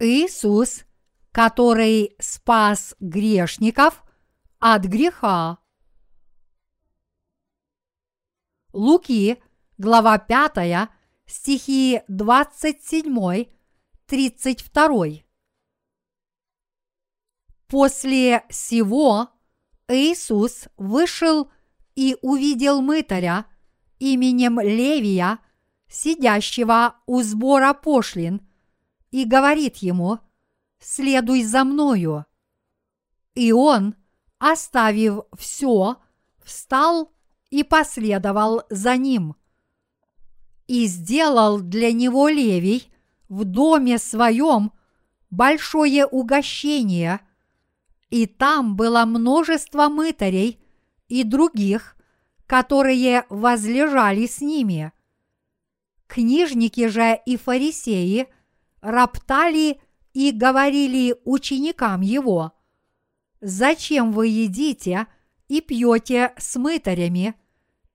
Иисус, который спас грешников от греха. Луки, глава 5, стихи 27, 32. После сего Иисус вышел и увидел мытаря именем Левия, сидящего у сбора пошлин, и говорит ему, «Следуй за мною». И он, оставив все, встал и последовал за ним. И сделал для него Левий в доме своем большое угощение, и там было множество мытарей и других, которые возлежали с ними. Книжники же и фарисеи роптали и говорили ученикам его, «Зачем вы едите и пьете с мытарями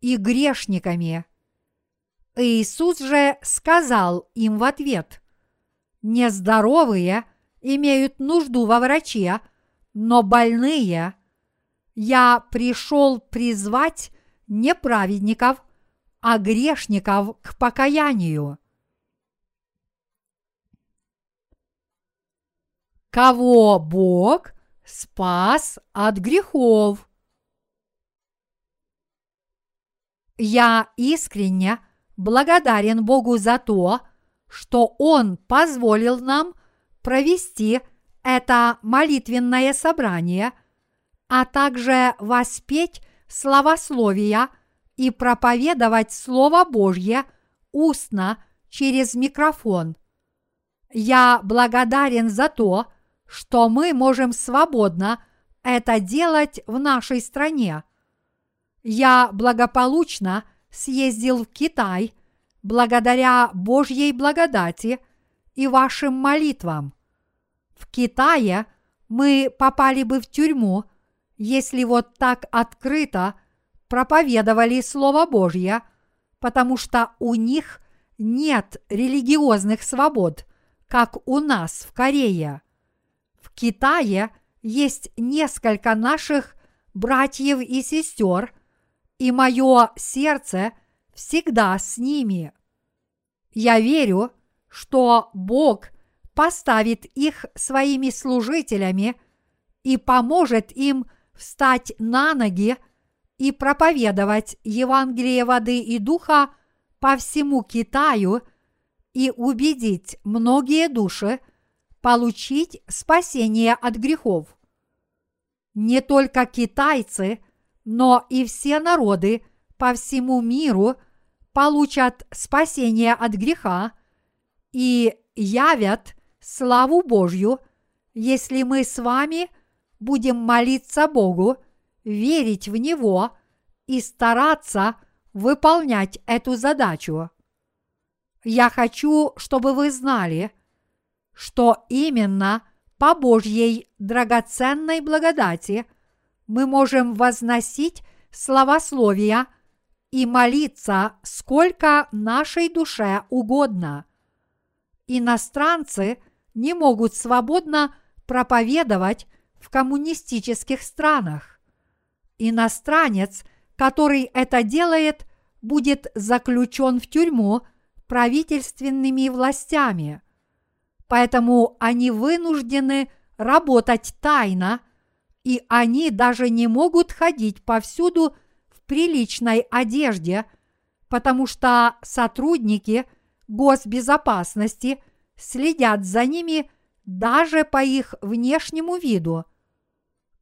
и грешниками?» Иисус же сказал им в ответ, «Нездоровые имеют нужду во враче, но больные – я пришел призвать не праведников, а грешников к покаянию. Кого Бог спас от грехов? Я искренне благодарен Богу за то, что Он позволил нам провести это молитвенное собрание – а также воспеть славословия и проповедовать Слово Божье устно через микрофон. Я благодарен за то, что мы можем свободно это делать в нашей стране. Я благополучно съездил в Китай благодаря Божьей благодати и вашим молитвам. В Китае мы попали бы в тюрьму – если вот так открыто проповедовали Слово Божье, потому что у них нет религиозных свобод, как у нас в Корее. Китае есть несколько наших братьев и сестер, и мое сердце всегда с ними. Я верю, что Бог поставит их своими служителями и поможет им встать на ноги и проповедовать Евангелие воды и духа по всему Китаю и убедить многие души получить спасение от грехов. Не только китайцы, но и все народы по всему миру получат спасение от греха и явят славу Божью, если мы с вами – будем молиться Богу, верить в Него и стараться выполнять эту задачу. Я хочу, чтобы вы знали, что именно по Божьей драгоценной благодати мы можем возносить славословия и молиться сколько нашей душе угодно. Иностранцы не могут свободно проповедовать в коммунистических странах. Иностранец, который это делает, будет заключен в тюрьму правительственными властями. Поэтому они вынуждены работать тайно, и они даже не могут ходить повсюду в приличной одежде, потому что сотрудники госбезопасности следят за ними даже по их внешнему виду –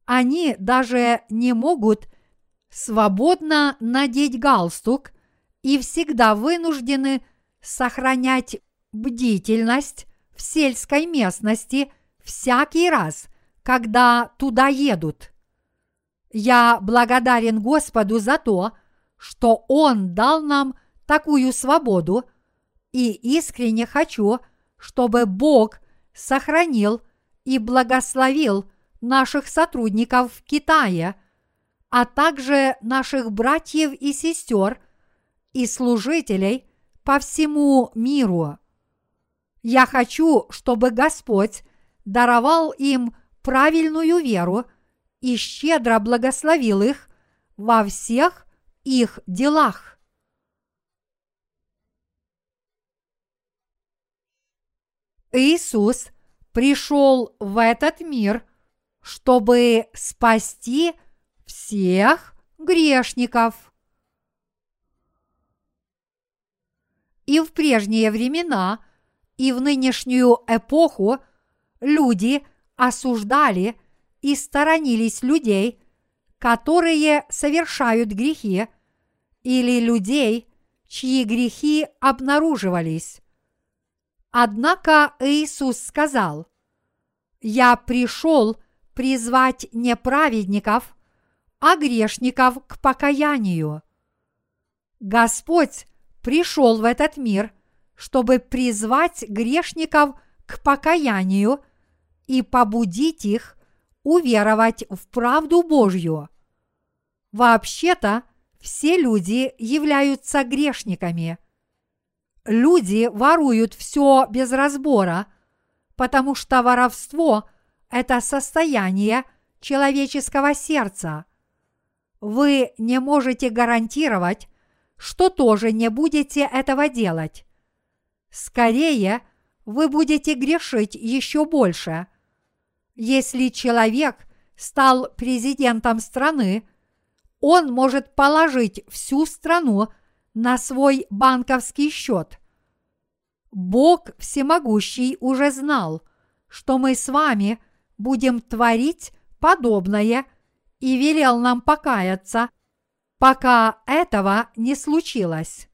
они даже не могут свободно надеть галстук и всегда вынуждены сохранять бдительность в сельской местности всякий раз, когда туда едут. Я благодарен Господу за то, что Он дал нам такую свободу, и искренне хочу, чтобы Бог сохранил и благословил наших сотрудников в Китае, а также наших братьев и сестер и служителей по всему миру. Я хочу, чтобы Господь даровал им правильную веру и щедро благословил их во всех их делах. Иисус пришел в этот мир, чтобы спасти всех грешников. И в прежние времена, и в нынешнюю эпоху люди осуждали и сторонились людей, которые совершают грехи, или людей, чьи грехи обнаруживались. Однако Иисус сказал, «Я пришел призвать не праведников, а грешников к покаянию». Господь пришел в этот мир, чтобы призвать грешников к покаянию и побудить их уверовать в правду Божью. Вообще-то, все люди являются грешниками. Люди воруют все без разбора, потому что воровство – это состояние человеческого сердца. Вы не можете гарантировать, что тоже не будете этого делать. Скорее, вы будете грешить еще больше. Если человек стал президентом страны, он может положить всю страну на свой банковский счет. Бог всемогущий уже знал, что мы с вами будем творить подобное и велел нам покаяться – пока этого не случилось.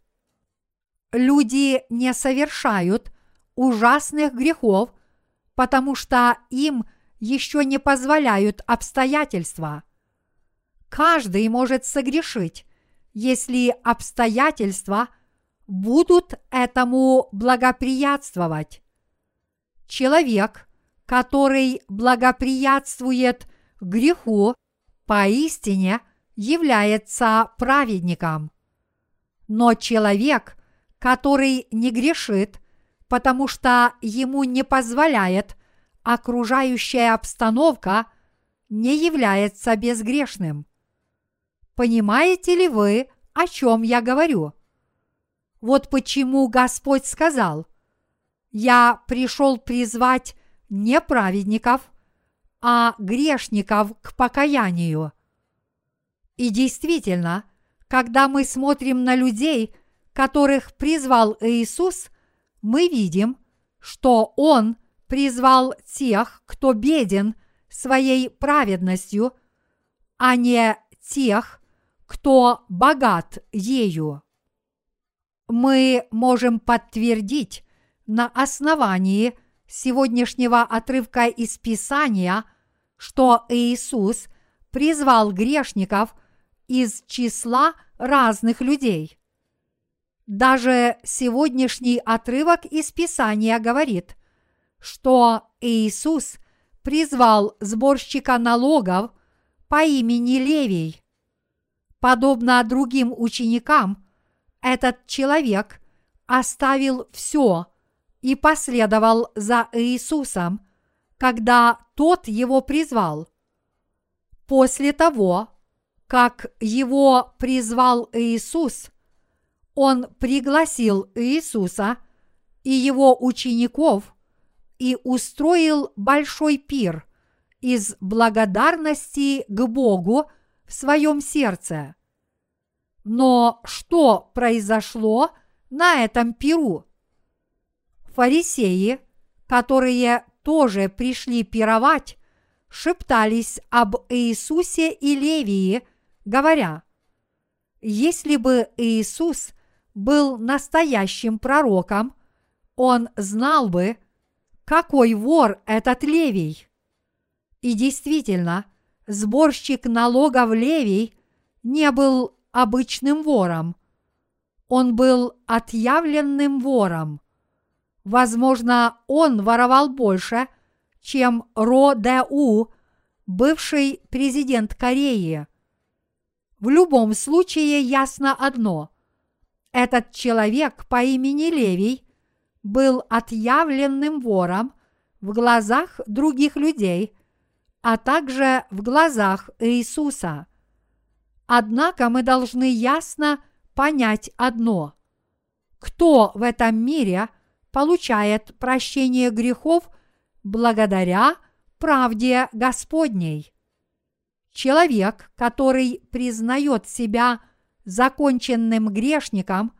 Люди не совершают ужасных грехов, потому что им еще не позволяют обстоятельства. Каждый может согрешить, если обстоятельства будут этому благоприятствовать. Человек, который благоприятствует греху, поистине – является праведником. Но человек, который не грешит, потому что ему не позволяет окружающая обстановка, не является безгрешным. Понимаете ли вы, о чем я говорю? Вот почему Господь сказал, «Я пришел призвать не праведников, а грешников к покаянию». И действительно, когда мы смотрим на людей, которых призвал Иисус, мы видим, что Он призвал тех, кто беден своей праведностью, а не тех, кто богат ею. Мы можем подтвердить на основании сегодняшнего отрывка из Писания, что Иисус призвал грешников – из числа разных людей. Даже сегодняшний отрывок из Писания говорит, что Иисус призвал сборщика налогов по имени Левий. Подобно другим ученикам, этот человек оставил все и последовал за Иисусом, когда тот его призвал. После того, как его призвал Иисус, он пригласил Иисуса и его учеников и устроил большой пир из благодарности к Богу в своем сердце. Но что произошло на этом пиру? Фарисеи, которые тоже пришли пировать, шептались об Иисусе и Левии – говоря, если бы Иисус был настоящим пророком, он знал бы, какой вор этот Левий. И действительно, сборщик налогов Левий не был обычным вором. Он был отъявленным вором. Возможно, он воровал больше, чем Ро Дэ У, бывший президент Кореи. В любом случае ясно одно. Этот человек по имени Левий был отъявленным вором в глазах других людей, а также в глазах Иисуса. Однако мы должны ясно понять одно. Кто в этом мире получает прощение грехов благодаря правде Господней? Человек, который признает себя законченным грешником,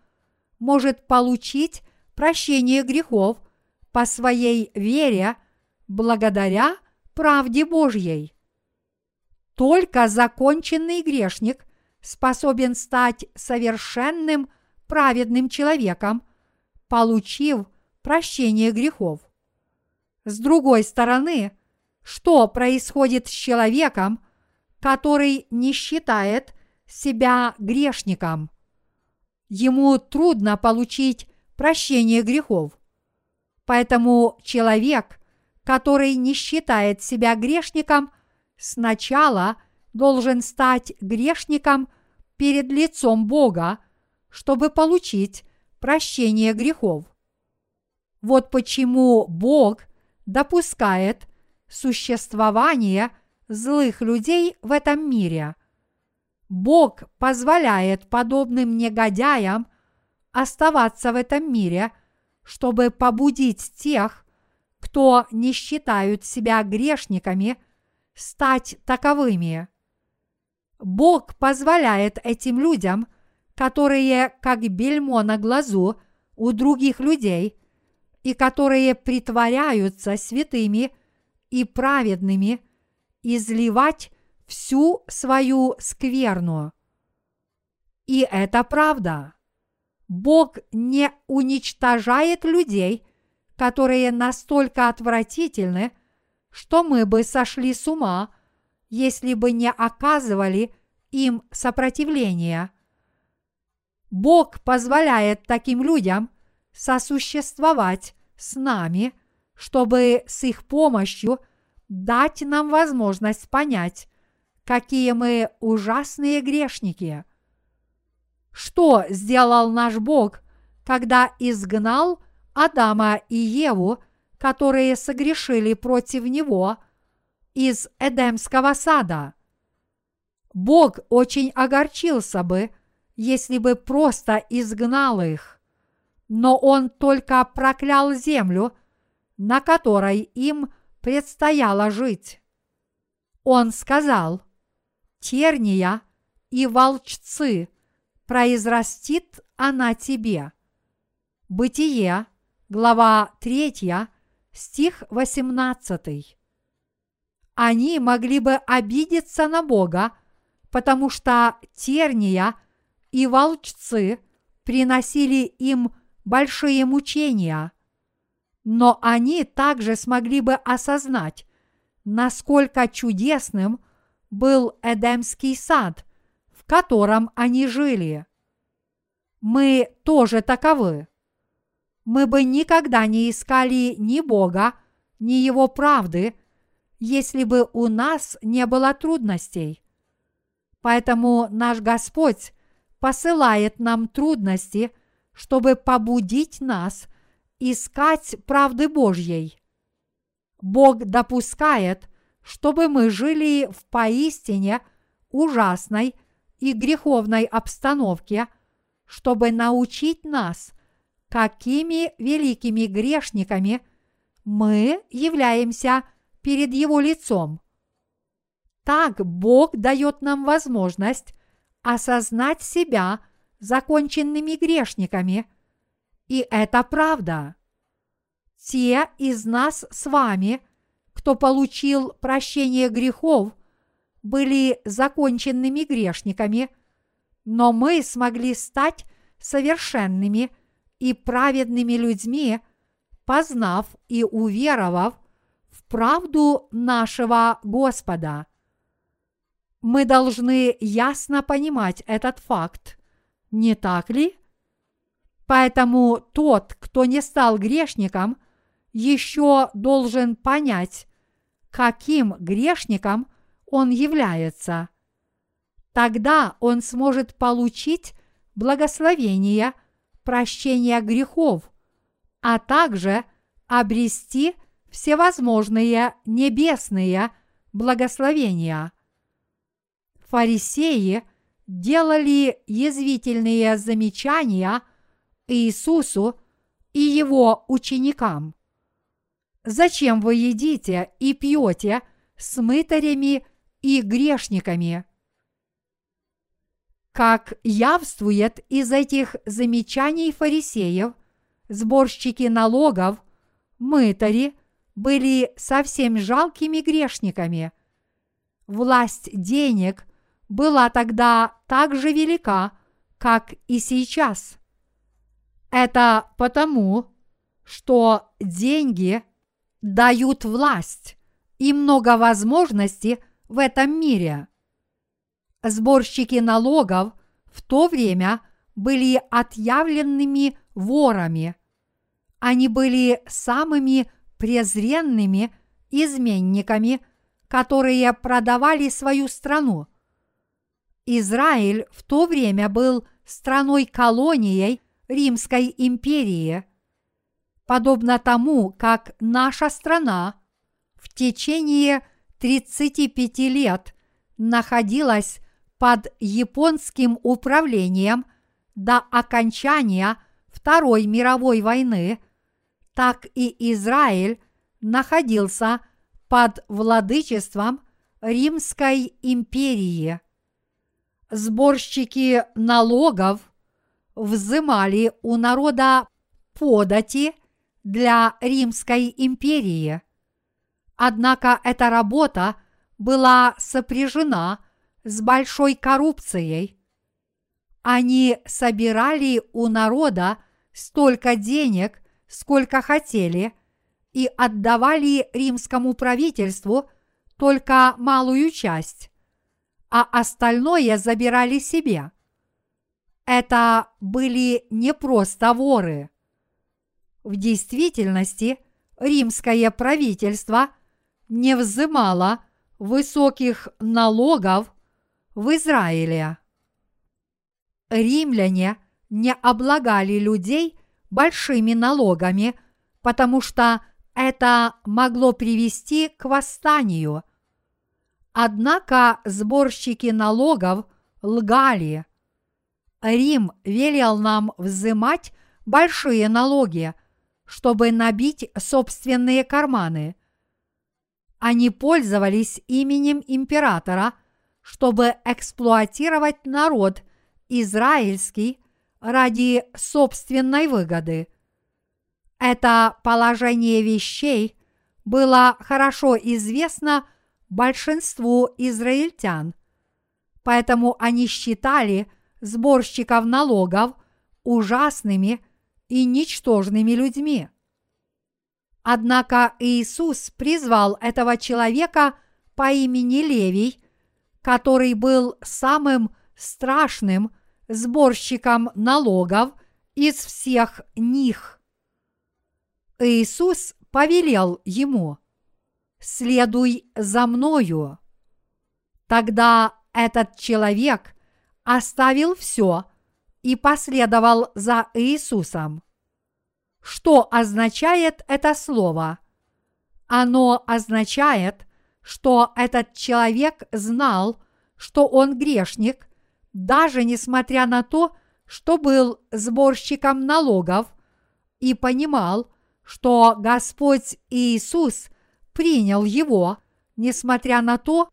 может получить прощение грехов по своей вере благодаря правде Божьей. Только законченный грешник способен стать совершенным праведным человеком, получив прощение грехов. С другой стороны, что происходит с человеком, который не считает себя грешником? Ему трудно получить прощение грехов. Поэтому человек, который не считает себя грешником, сначала должен стать грешником перед лицом Бога, чтобы получить прощение грехов. Вот почему Бог допускает существование злых людей в этом мире. Бог позволяет подобным негодяям оставаться в этом мире, чтобы побудить тех, кто не считают себя грешниками, стать таковыми. Бог позволяет этим людям, которые как бельмо на глазу у других людей и которые притворяются святыми и праведными, изливать всю свою скверну. И это правда. Бог не уничтожает людей, которые настолько отвратительны, что мы бы сошли с ума, если бы не оказывали им сопротивления. Бог позволяет таким людям сосуществовать с нами, чтобы с их помощью дать нам возможность понять, какие мы ужасные грешники. Что сделал наш Бог, когда изгнал Адама и Еву, которые согрешили против Него, из Эдемского сада? Бог очень огорчился бы, если бы просто изгнал их, но Он только проклял землю, на которой им предстояло жить. Он сказал, терния и волчцы – произрастит она тебе. Бытие, глава 3, стих 18. Они могли бы обидеться на Бога, потому что терния и волчцы приносили им большие мучения. Но они также смогли бы осознать, насколько чудесным был Эдемский сад – котором они жили. Мы тоже таковы. Мы бы никогда не искали ни Бога, ни Его правды, если бы у нас не было трудностей. Поэтому наш Господь посылает нам трудности, чтобы побудить нас искать правды Божьей. Бог допускает, чтобы мы жили в поистине ужасной и греховной обстановке, чтобы научить нас, какими великими грешниками мы являемся перед Его лицом. Так Бог дает нам возможность осознать себя законченными грешниками, и это правда. Те из нас с вами, кто получил прощение грехов были законченными грешниками, но мы смогли стать совершенными и праведными людьми, познав и уверовав в правду нашего Господа. Мы должны ясно понимать этот факт, не так ли? Поэтому тот, кто не стал грешником, еще должен понять, каким грешником – он является. Тогда он сможет получить благословение прощения грехов, а также обрести всевозможные небесные благословения. Фарисеи делали язвительные замечания Иисусу и его ученикам. Зачем вы едите и пьете с мытарями и грешниками? Как явствует из этих замечаний фарисеев, сборщики налогов, мытари были совсем жалкими грешниками. Власть денег была тогда так же велика, как и сейчас. Это потому, что деньги дают власть и много возможностей в этом мире. Сборщики налогов в то время были отъявленными ворами. Они были самыми презренными изменниками, которые продавали свою страну. Израиль в то время был страной-колонией Римской империи. Подобно тому, как наша страна в течение 35 лет находилась под японским управлением до окончания Второй мировой войны, так и Израиль находился под владычеством Римской империи. Сборщики налогов взымали у народа подати для Римской империи. Однако эта работа была сопряжена с большой коррупцией. Они собирали у народа столько денег, сколько хотели, и отдавали римскому правительству только малую часть, а остальное забирали себе. Это были не просто воры. В действительности римское правительство не взымало высоких налогов в Израиле. Римляне не облагали людей большими налогами, потому что это могло привести к восстанию. Однако сборщики налогов лгали. Рим велел нам взимать большие налоги, чтобы набить собственные карманы. Они пользовались именем императора, чтобы эксплуатировать народ израильский ради собственной выгоды. Это положение вещей было хорошо известно большинству израильтян, поэтому они считали сборщиков налогов ужасными и ничтожными людьми. Однако Иисус призвал этого человека по имени Левий, который был самым страшным сборщиком налогов из всех них. Иисус повелел ему «Следуй за мною». Тогда этот человек оставил все и последовал за Иисусом. Что означает это слово? Оно означает, что этот человек знал, что он грешник, даже несмотря на то, что был сборщиком налогов, и понимал, что Господь Иисус принял его, несмотря на то,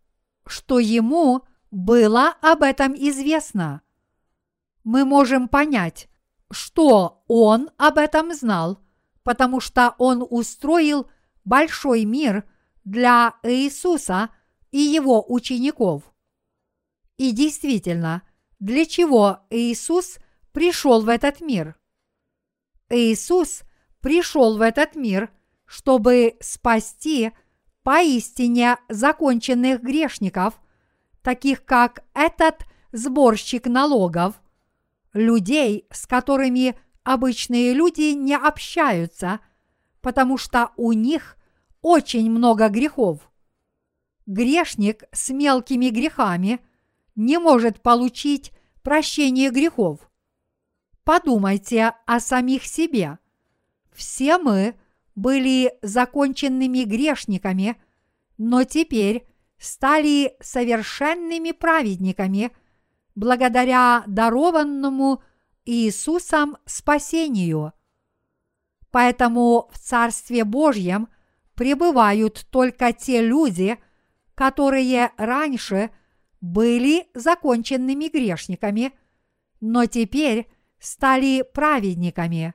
что ему было об этом известно. Мы можем понять, что он об этом знал, потому что он устроил большой мир для Иисуса и его учеников. И действительно, для чего Иисус пришел в этот мир? Иисус пришел в этот мир, чтобы спасти поистине законченных грешников, таких как этот сборщик налогов – людей, с которыми обычные люди не общаются, потому что у них очень много грехов. Грешник с мелкими грехами не может получить прощение грехов. Подумайте о самих себе. все мы были законченными грешниками, но теперь стали совершенными праведниками благодаря дарованному Иисусом спасению. Поэтому в Царстве Божьем пребывают только те люди, которые раньше были законченными грешниками, но теперь стали праведниками.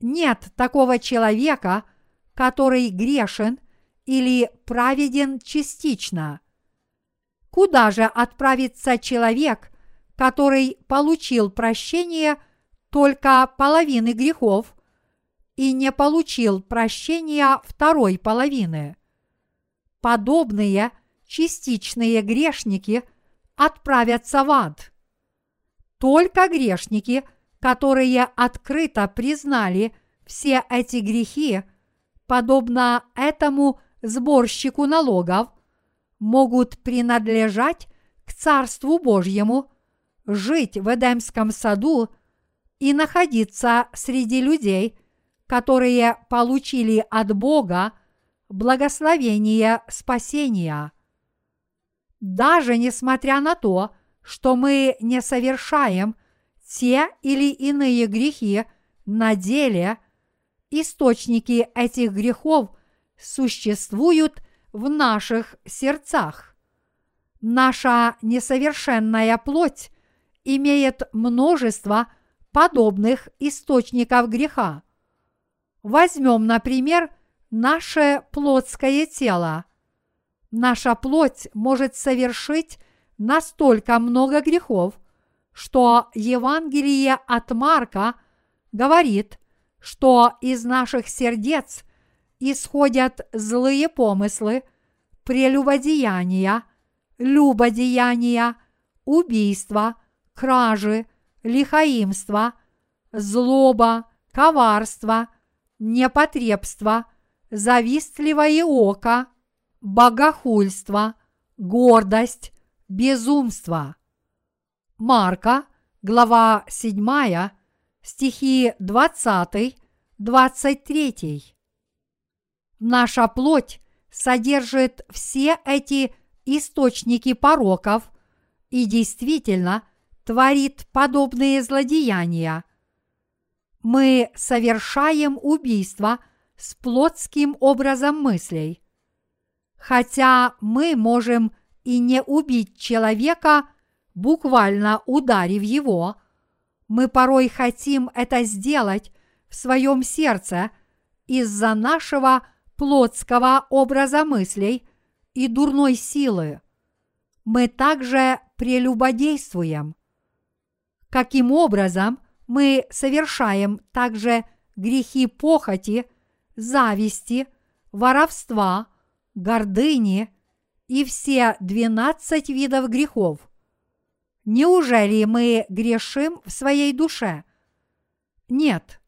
Нет такого человека, который грешен или праведен частично. Куда же отправится человек, который получил прощение только половины грехов и не получил прощения второй половины? Подобные частичные грешники отправятся в ад. Только грешники – которые открыто признали все эти грехи, подобно этому сборщику налогов, могут принадлежать к Царству Божьему, жить в Эдемском саду и находиться среди людей, которые получили от Бога благословение спасения. Даже несмотря на то, что мы не совершаем те или иные грехи на деле, источники этих грехов существуют в наших сердцах. Наша несовершенная плоть имеет множество подобных источников греха. Возьмем, например, наше плотское тело. Наша плоть может совершить настолько много грехов, что Евангелие от Марка говорит, что из наших сердец исходят злые помыслы, прелюбодеяния, любодеяния, убийства, кражи, лихаимство, злоба, коварство, непотребство, завистливое око, богохульство, гордость, безумство. Марка, глава 7, стихи 20-23. Наша плоть содержит все эти источники пороков и действительно творит подобные злодеяния. Мы совершаем убийство с плотским образом мыслей. Хотя мы можем и не убить человека – буквально ударив его, мы порой хотим это сделать в своем сердце из-за нашего плотского образа мыслей и дурной силы. Мы также прелюбодействуем. Каким образом мы совершаем также грехи похоти, зависти, воровства, гордыни и все двенадцать видов грехов. Неужели мы грешим в своей душе? Нет,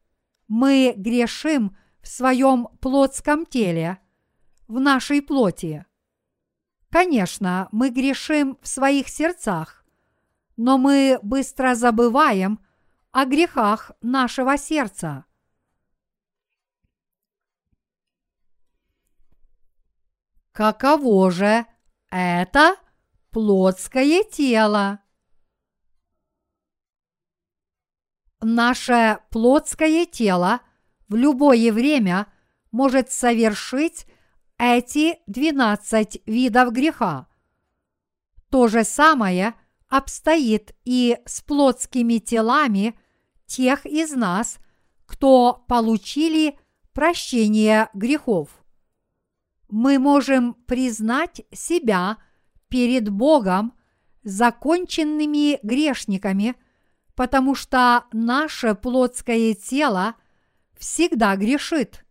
мы грешим в своем плотском теле, в нашей плоти. Конечно, мы грешим в своих сердцах, но мы быстро забываем о грехах нашего сердца. Каково же это плотское тело? наше плотское тело в любое время может совершить эти 12 видов греха. То же самое обстоит и с плотскими телами тех из нас, кто получили прощение грехов. Мы можем признать себя перед Богом законченными грешниками – потому что наше плотское тело всегда грешит.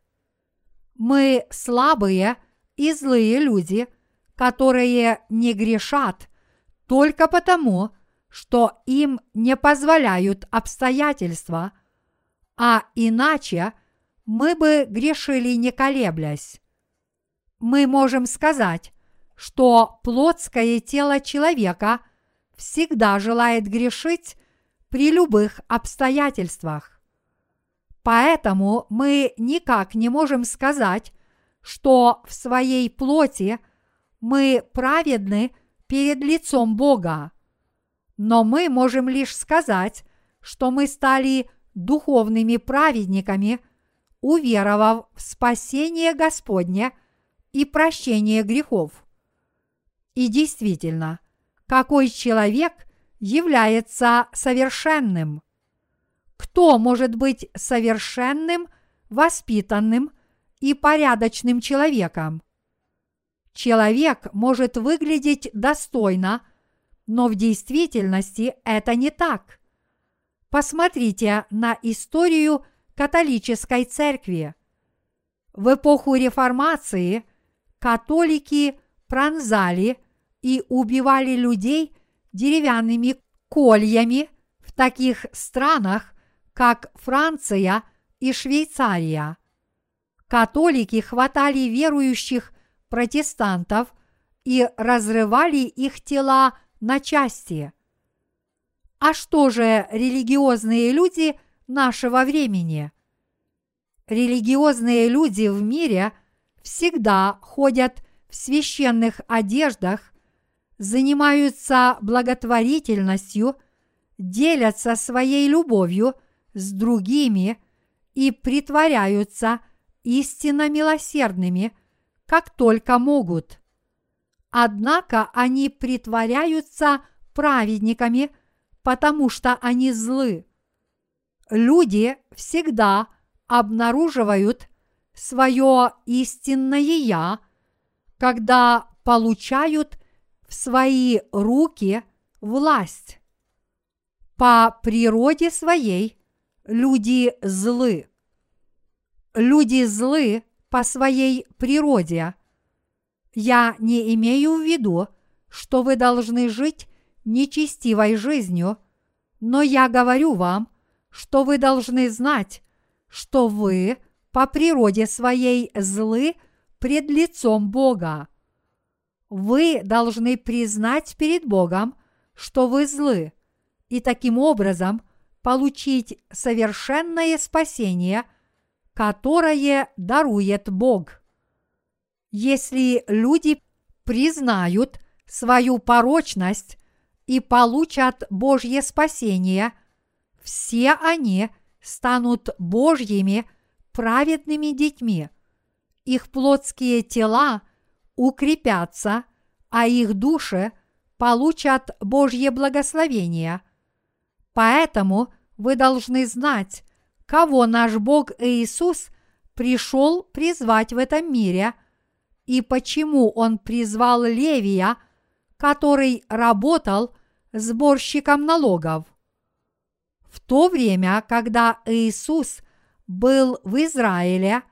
Мы слабые и злые люди, которые не грешат только потому, что им не позволяют обстоятельства, а иначе мы бы грешили не колеблясь. Мы можем сказать, что плотское тело человека всегда желает грешить при любых обстоятельствах. Поэтому мы никак не можем сказать, что в своей плоти мы праведны перед лицом Бога. Но мы можем лишь сказать, что мы стали духовными праведниками, уверовав в спасение Господне и прощение грехов. И действительно, какой человек является совершенным? Кто может быть совершенным, воспитанным и порядочным человеком? Человек может выглядеть достойно, но в действительности это не так. Посмотрите на историю католической церкви. В эпоху реформации католики пронзали и убивали людей деревянными кольями в таких странах, как Франция и Швейцария. Католики хватали верующих протестантов и разрывали их тела на части. А что же религиозные люди нашего времени? Религиозные люди в мире всегда ходят в священных одеждах, занимаются благотворительностью, делятся своей любовью с другими и притворяются истинно милосердными, как только могут. Однако они притворяются праведниками, потому что они злы. Люди всегда обнаруживают свое истинное «я», когда получают в свои руки власть. По природе своей люди злы. Люди злы по своей природе. Я не имею в виду, что вы должны жить нечестивой жизнью, но я говорю вам, что вы должны знать, что вы по природе своей злы пред лицом Бога. Вы должны признать перед Богом, что вы злы, и таким образом получить совершенное спасение, которое дарует Бог. Если люди признают свою порочность и получат Божье спасение, все они станут Божьими праведными детьми. Их плотские тела укрепятся, а их души получат Божье благословение. Поэтому вы должны знать, кого наш Бог Иисус пришел призвать в этом мире и почему Он призвал Левия, который работал сборщиком налогов. В то время, когда Иисус был в Израиле,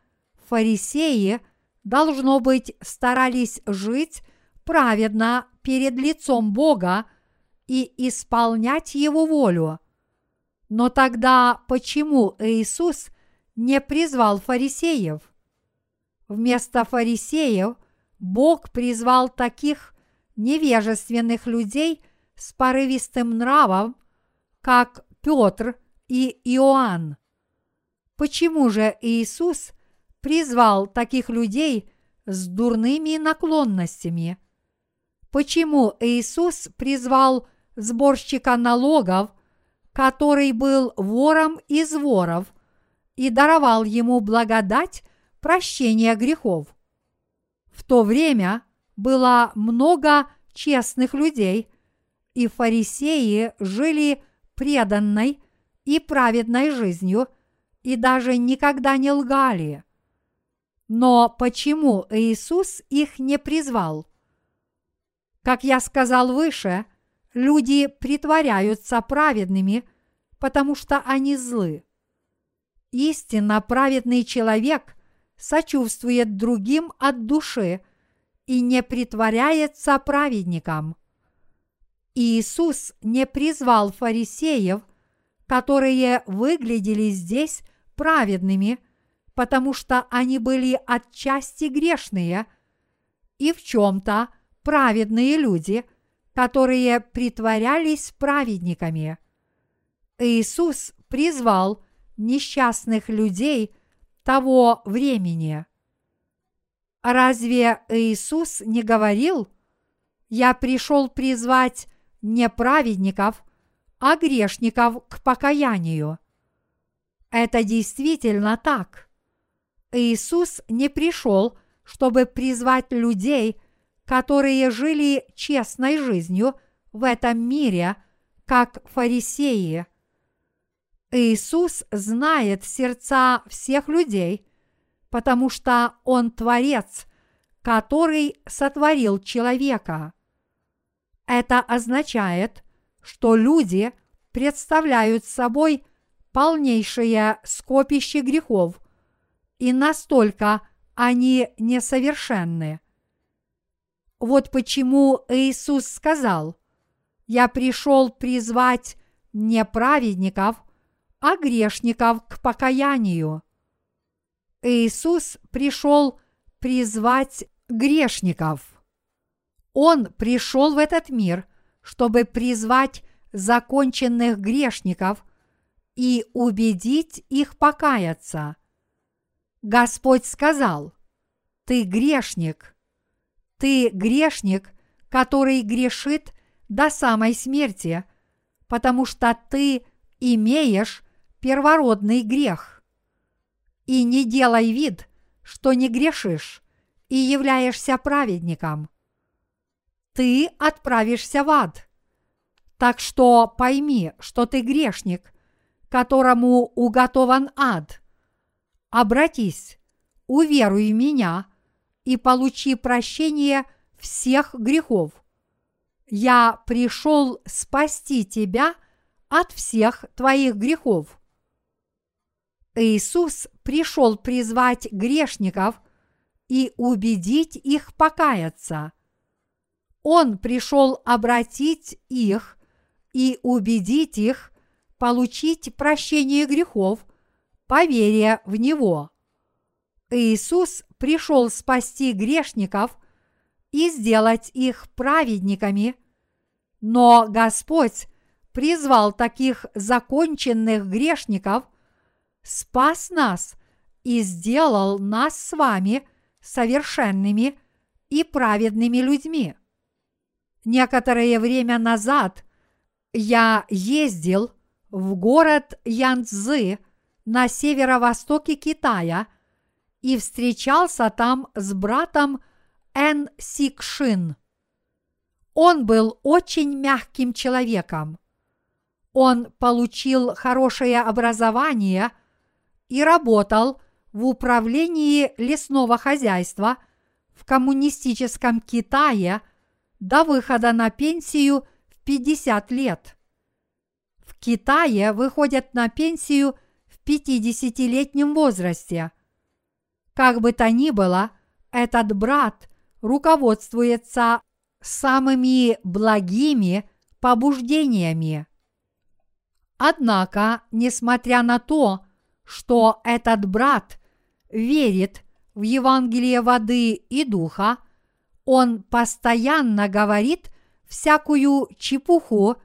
фарисеи, должно быть, старались жить праведно перед лицом Бога и исполнять Его волю. Но тогда почему Иисус не призвал фарисеев? Вместо фарисеев Бог призвал таких невежественных людей с порывистым нравом, как Петр и Иоанн. Почему же Иисус призвал таких людей с дурными наклонностями? Почему Иисус призвал сборщика налогов, который был вором из воров, и даровал ему благодать прощения грехов? В то время было много честных людей, и фарисеи жили преданной и праведной жизнью и даже никогда не лгали. Но почему Иисус их не призвал? Как я сказал выше, люди притворяются праведными, потому что они злы. Истинно праведный человек сочувствует другим от души и не притворяется праведником. Иисус не призвал фарисеев, которые выглядели здесь праведными, потому что они были отчасти грешные, и в чем-то праведные люди, которые притворялись праведниками. Иисус призвал несчастных людей того времени. Разве Иисус не говорил, «Я пришел призвать не праведников, а грешников к покаянию»? Это действительно так. Иисус не пришел, чтобы призвать людей, которые жили честной жизнью в этом мире, как фарисеи. Иисус знает сердца всех людей, потому что Он Творец, который сотворил человека. Это означает, что люди представляют собой полнейшее скопище грехов, и настолько они несовершенны. Вот почему Иисус сказал, «Я пришел призвать не праведников, а грешников к покаянию». Иисус пришел призвать грешников. Он пришел в этот мир, чтобы призвать законченных грешников и убедить их покаяться. Господь сказал, «Ты грешник, ты грешник, который грешит до самой смерти, потому что ты имеешь первородный грех. И не делай вид, что не грешишь и являешься праведником. Ты отправишься в ад. Так что пойми, что ты грешник, которому уготован ад. Обратись, уверуй меня и получи прощение всех грехов. Я пришел спасти тебя от всех твоих грехов. Иисус пришел призвать грешников и убедить их покаяться. Он пришел обратить их и убедить их получить прощение грехов по в Него. Иисус пришел спасти грешников и сделать их праведниками, но Господь призвал таких законченных грешников, спас нас и сделал нас с вами совершенными и праведными людьми. Некоторое время назад я ездил в город Янцзы на северо-востоке Китая – и встречался там с братом Эн Сикшин. Он был очень мягким человеком. Он получил хорошее образование и работал в управлении лесного хозяйства в коммунистическом Китае до выхода на пенсию в 50 лет. В Китае выходят на пенсию в 50-летнем возрасте – как бы то ни было, этот брат руководствуется самыми благими побуждениями. Однако, несмотря на то, что этот брат верит в Евангелие воды и духа, он постоянно говорит всякую чепуху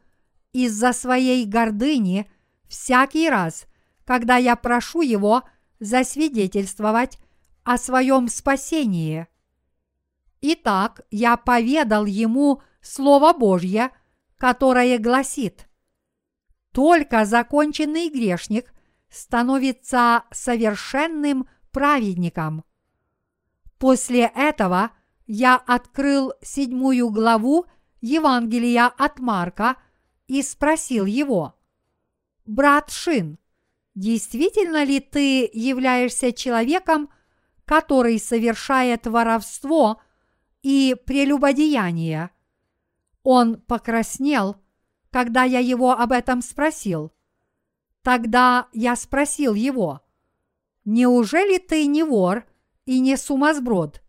из-за своей гордыни всякий раз, когда я прошу его засвидетельствовать о своем спасении. Итак, я поведал ему Слово Божье, которое гласит, только законченный грешник становится совершенным праведником. После этого я открыл седьмую главу Евангелия от Марка и спросил его, «Брат Шин, действительно ли ты являешься человеком, который совершает воровство и прелюбодеяние. Он покраснел, когда я его об этом спросил. Тогда я спросил его, «Неужели ты не вор и не сумасброд?»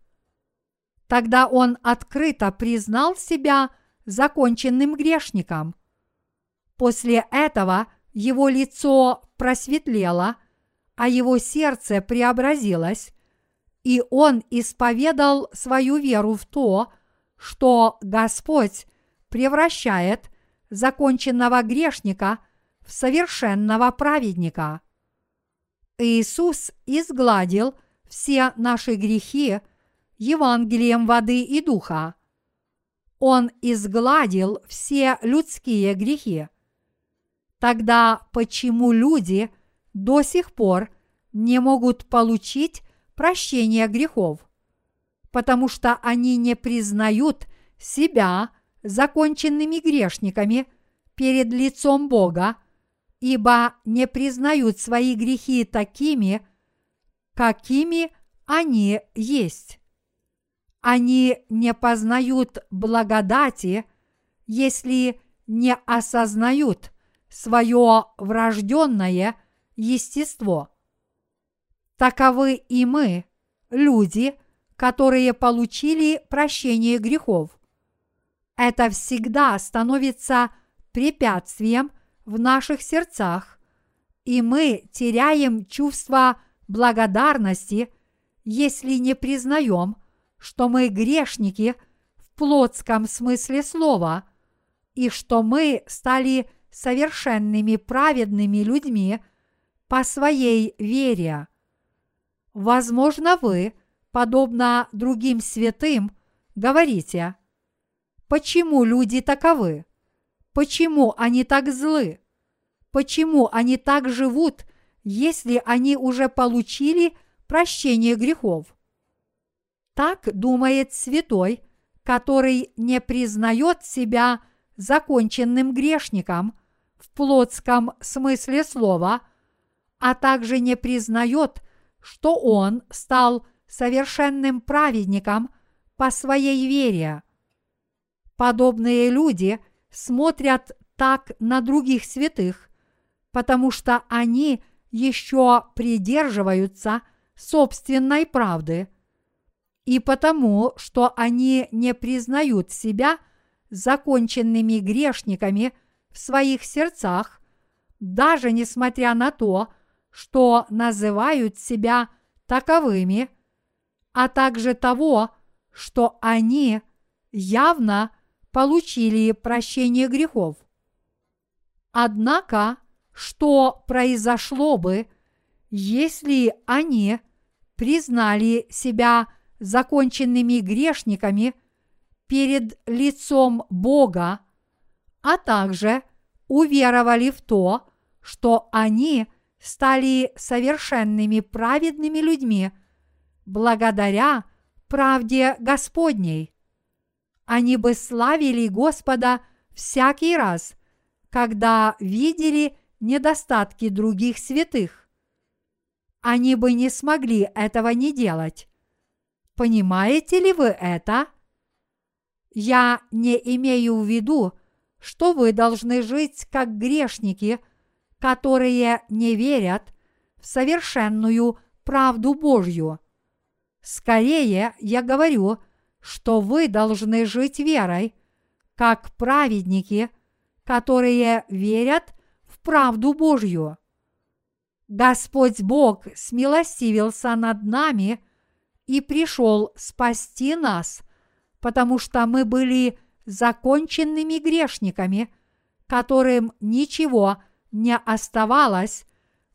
Тогда он открыто признал себя законченным грешником. После этого его лицо просветлело, а его сердце преобразилось, и он исповедал свою веру в то, что Господь превращает законченного грешника в совершенного праведника. Иисус изгладил все наши грехи Евангелием воды и духа. Он изгладил все людские грехи. Тогда почему люди до сих пор не могут получить прощение грехов? Потому что они не признают себя законченными грешниками перед лицом Бога, ибо не признают свои грехи такими, какими они есть. Они не познают благодати, если не осознают свое врожденное естество. Таковы и мы, люди, которые получили прощение грехов. Это всегда становится препятствием в наших сердцах, и мы теряем чувство благодарности, если не признаем, что мы грешники в плотском смысле слова, и что мы стали совершенными праведными людьми по своей вере. Возможно, вы, подобно другим святым, говорите, почему люди таковы? Почему они так злы? Почему они так живут, если они уже получили прощение грехов? Так думает святой, который не признает себя законченным грешником в плотском смысле слова, а также не признает, что он стал совершенным праведником по своей вере. Подобные люди – смотрят так на других святых, потому что они еще придерживаются собственной правды, и потому, что они не признают себя законченными грешниками в своих сердцах, даже несмотря на то, что называют себя таковыми, а также того, что они явно получили прощение грехов. Однако, что произошло бы, если они признали себя законченными грешниками перед лицом Бога, а также уверовали в то, что они стали совершенными праведными людьми благодаря правде Господней они бы славили Господа всякий раз, когда видели недостатки других святых. Они бы не смогли этого не делать. Понимаете ли вы это? Я не имею в виду, что вы должны жить как грешники, которые не верят в совершенную правду Божью. Скорее, я говорю – что вы должны жить верой, как праведники, которые верят в правду Божью. Господь Бог смилостивился над нами и пришел спасти нас, потому что мы были законченными грешниками, которым ничего не оставалось,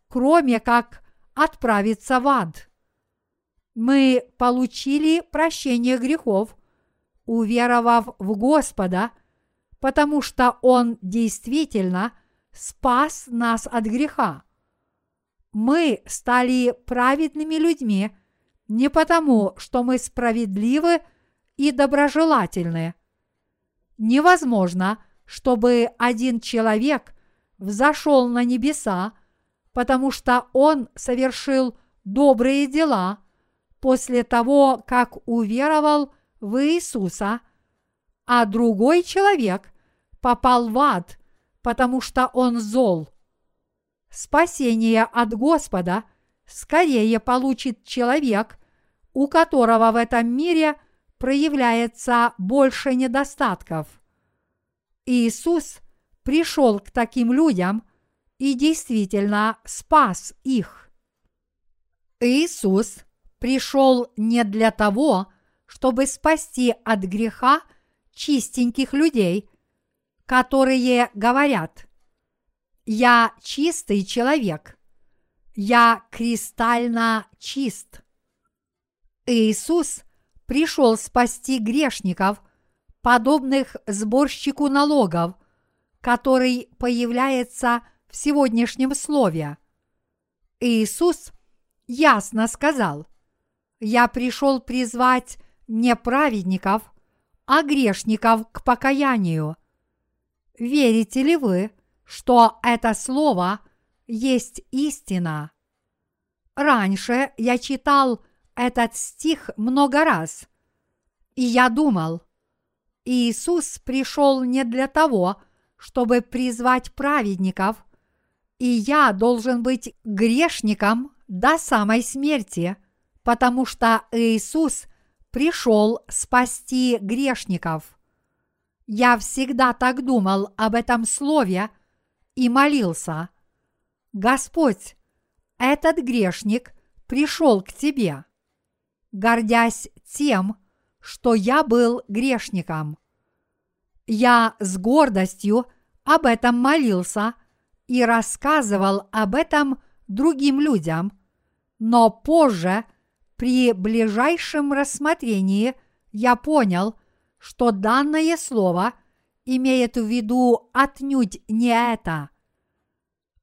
кроме как отправиться в ад мы получили прощение грехов, уверовав в Господа, потому что Он действительно спас нас от греха. Мы стали праведными людьми не потому, что мы справедливы и доброжелательны. Невозможно, чтобы один человек взошел на небеса, потому что он совершил добрые дела – после того, как уверовал в Иисуса, а другой человек попал в ад, потому что он зол. Спасение от Господа скорее получит человек, у которого в этом мире проявляется больше недостатков. Иисус пришел к таким людям и действительно спас их. Иисус пришел не для того, чтобы спасти от греха чистеньких людей, которые говорят «Я чистый человек». я кристально чист. Иисус пришел спасти грешников, подобных сборщику налогов, который появляется в сегодняшнем слове. Иисус ясно сказал, «Я пришел призвать не праведников, а грешников к покаянию». Верите ли вы, что это слово есть истина? Раньше я читал этот стих много раз, и я думал, Иисус пришел не для того, чтобы призвать праведников, и я должен быть грешником до самой смерти, потому что Иисус пришел спасти грешников. Я всегда так думал об этом слове и молился. Господь, этот грешник пришел к Тебе, гордясь тем, что я был грешником. Я с гордостью об этом молился и рассказывал об этом другим людям, но позже, при ближайшем рассмотрении, я понял, что данное слово имеет в виду отнюдь не это.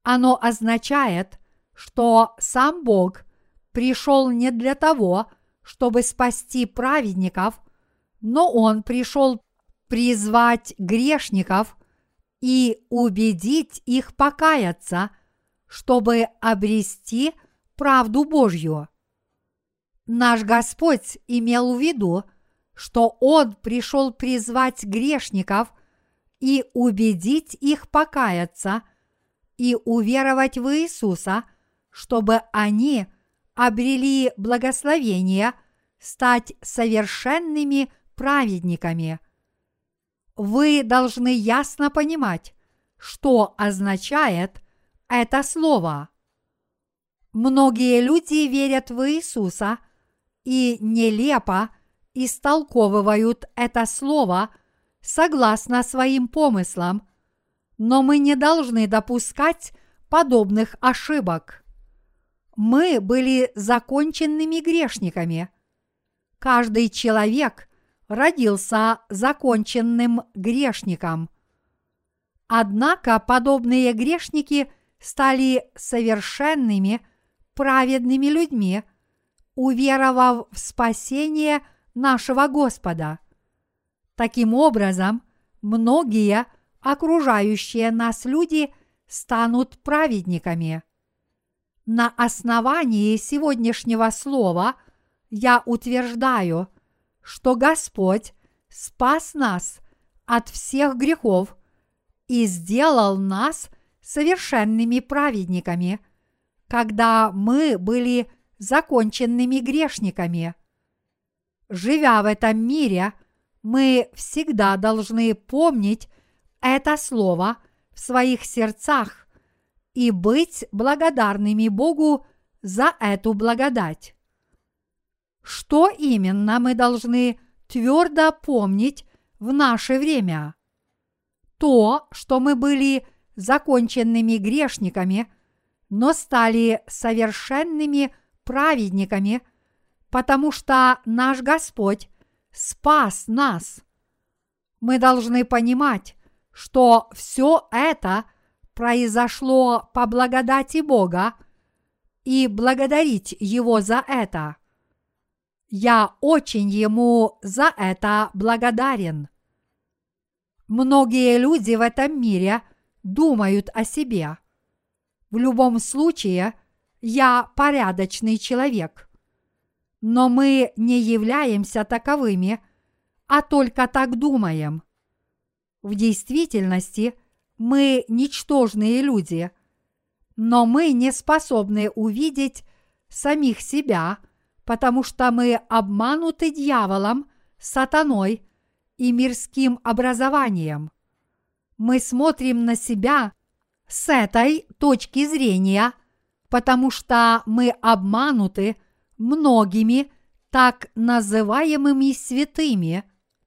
Оно означает, что сам Бог пришел не для того, чтобы спасти праведников, но Он пришел призвать грешников и убедить их покаяться, чтобы обрести правду Божью. Наш Господь имел в виду, что Он пришел призвать грешников и убедить их покаяться и уверовать в Иисуса, чтобы они обрели благословение стать совершенными праведниками – вы должны ясно понимать, что означает это слово. Многие люди верят в Иисуса и нелепо истолковывают это слово согласно своим помыслам, но мы не должны допускать подобных ошибок. Мы были законченными грешниками. Каждый человек родился законченным грешником. Однако подобные грешники стали совершенными, праведными людьми, уверовав в спасение нашего Господа. Таким образом, многие окружающие нас люди станут праведниками. На основании сегодняшнего слова я утверждаю – что Господь спас нас от всех грехов и сделал нас совершенными праведниками, когда мы были законченными грешниками. Живя в этом мире, мы всегда должны помнить это слово в своих сердцах и быть благодарными Богу за эту благодать. Что именно мы должны твердо помнить в наше время? То, что мы были законченными грешниками, но стали совершенными праведниками, потому что наш Господь спас нас. Мы должны понимать, что все это произошло по благодати Бога и благодарить Его за это. Я очень ему за это благодарен. Многие люди в этом мире думают о себе. В любом случае, я порядочный человек. Но мы не являемся таковыми, а только так думаем. В действительности мы ничтожные люди, но мы не способны увидеть самих себя – потому что мы обмануты дьяволом, сатаной и мирским образованием. Мы смотрим на себя с этой точки зрения, потому что мы обмануты многими так называемыми святыми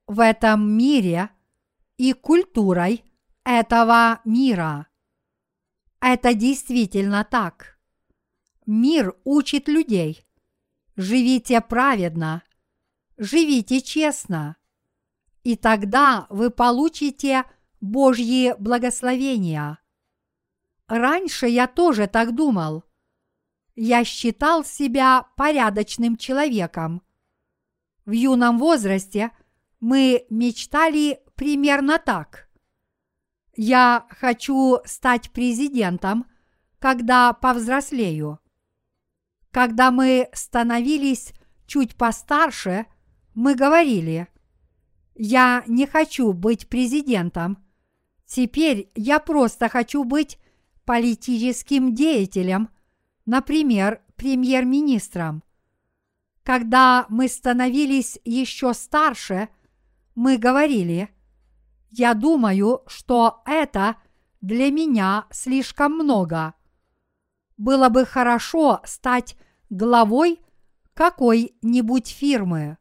в этом мире и культурой этого мира. Это действительно так. Мир учит людей. Живите праведно, живите честно, и тогда вы получите Божьи благословения. Раньше я тоже так думал. Я считал себя порядочным человеком. В юном возрасте мы мечтали примерно так. Я хочу стать президентом, когда повзрослею. Когда мы становились чуть постарше, мы говорили, я не хочу быть президентом, теперь я просто хочу быть политическим деятелем, например, премьер-министром. Когда мы становились еще старше, мы говорили, я думаю, что это для меня слишком много – было бы хорошо стать главой какой-нибудь фирмы.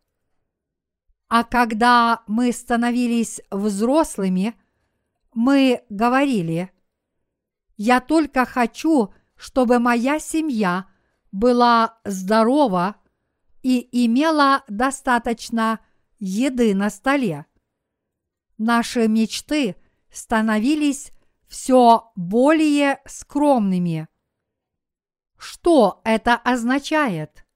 А когда мы становились взрослыми, мы говорили, я только хочу, чтобы моя семья была здорова и имела достаточно еды на столе. Наши мечты становились все более скромными. Что это означает?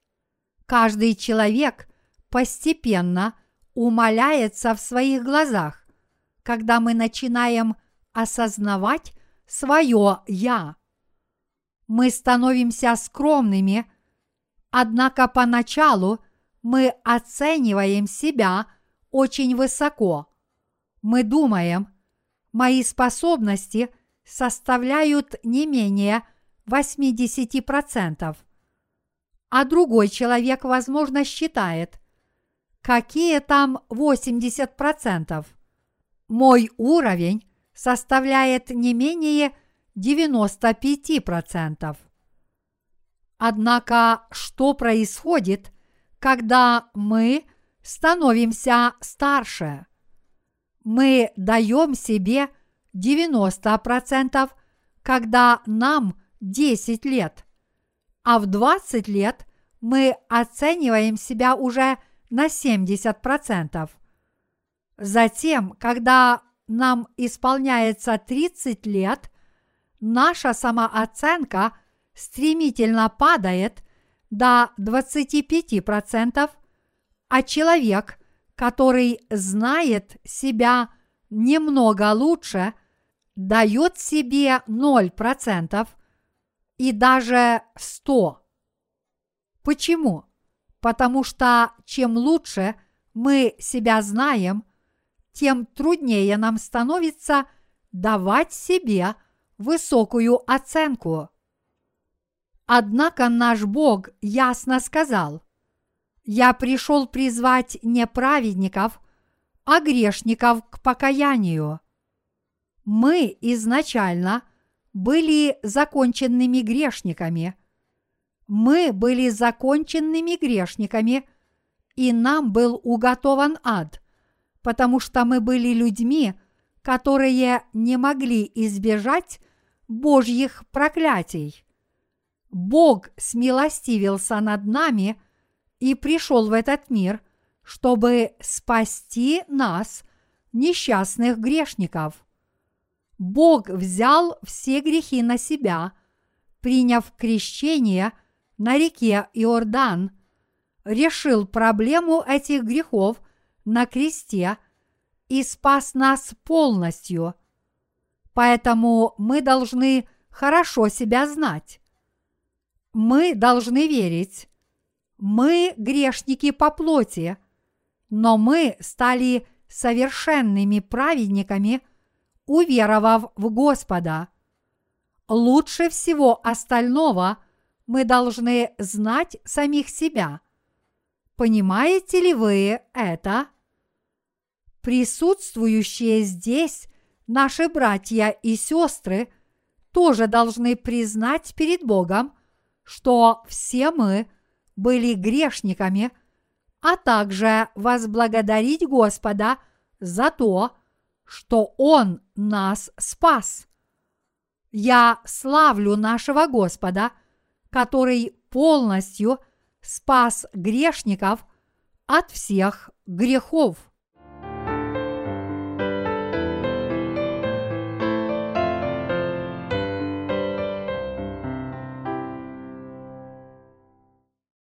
Каждый человек постепенно умаляется в своих глазах, когда мы начинаем осознавать свое «я». Мы становимся скромными, однако поначалу мы оцениваем себя очень высоко. Мы думаем, мои способности составляют не менее – 80%. А другой человек, возможно, считает, какие там 80%. Мой уровень составляет не менее 95%. Однако, что происходит, когда мы становимся старше? Мы даем себе 90%, когда нам 10 лет, а в 20 лет мы оцениваем себя уже на 70%. Затем, когда нам исполняется 30 лет, наша самооценка стремительно падает до 25%, а человек, который знает себя немного лучше, дает себе 0%, и даже сто. Почему? Потому что чем лучше мы себя знаем, тем труднее нам становится давать себе высокую оценку. Однако наш Бог ясно сказал, «Я пришел призвать не праведников, а грешников к покаянию». Мы изначально – были законченными грешниками. Мы были законченными грешниками, и нам был уготован ад, потому что мы были людьми, которые не могли избежать Божьих проклятий. Бог смилостивился над нами и пришел в этот мир, чтобы спасти нас, несчастных грешников. Бог взял все грехи на себя, приняв крещение на реке Иордан, решил проблему этих грехов на кресте и спас нас полностью. Поэтому мы должны хорошо себя знать. Мы должны верить. Мы грешники по плоти, но мы стали совершенными праведниками – уверовав в Господа. Лучше всего остального мы должны знать самих себя. Понимаете ли вы это? Присутствующие здесь наши братья и сестры тоже должны признать перед Богом, что все мы были грешниками, а также возблагодарить Господа за то, что Он нас спас. Я славлю нашего Господа, который полностью спас грешников от всех грехов.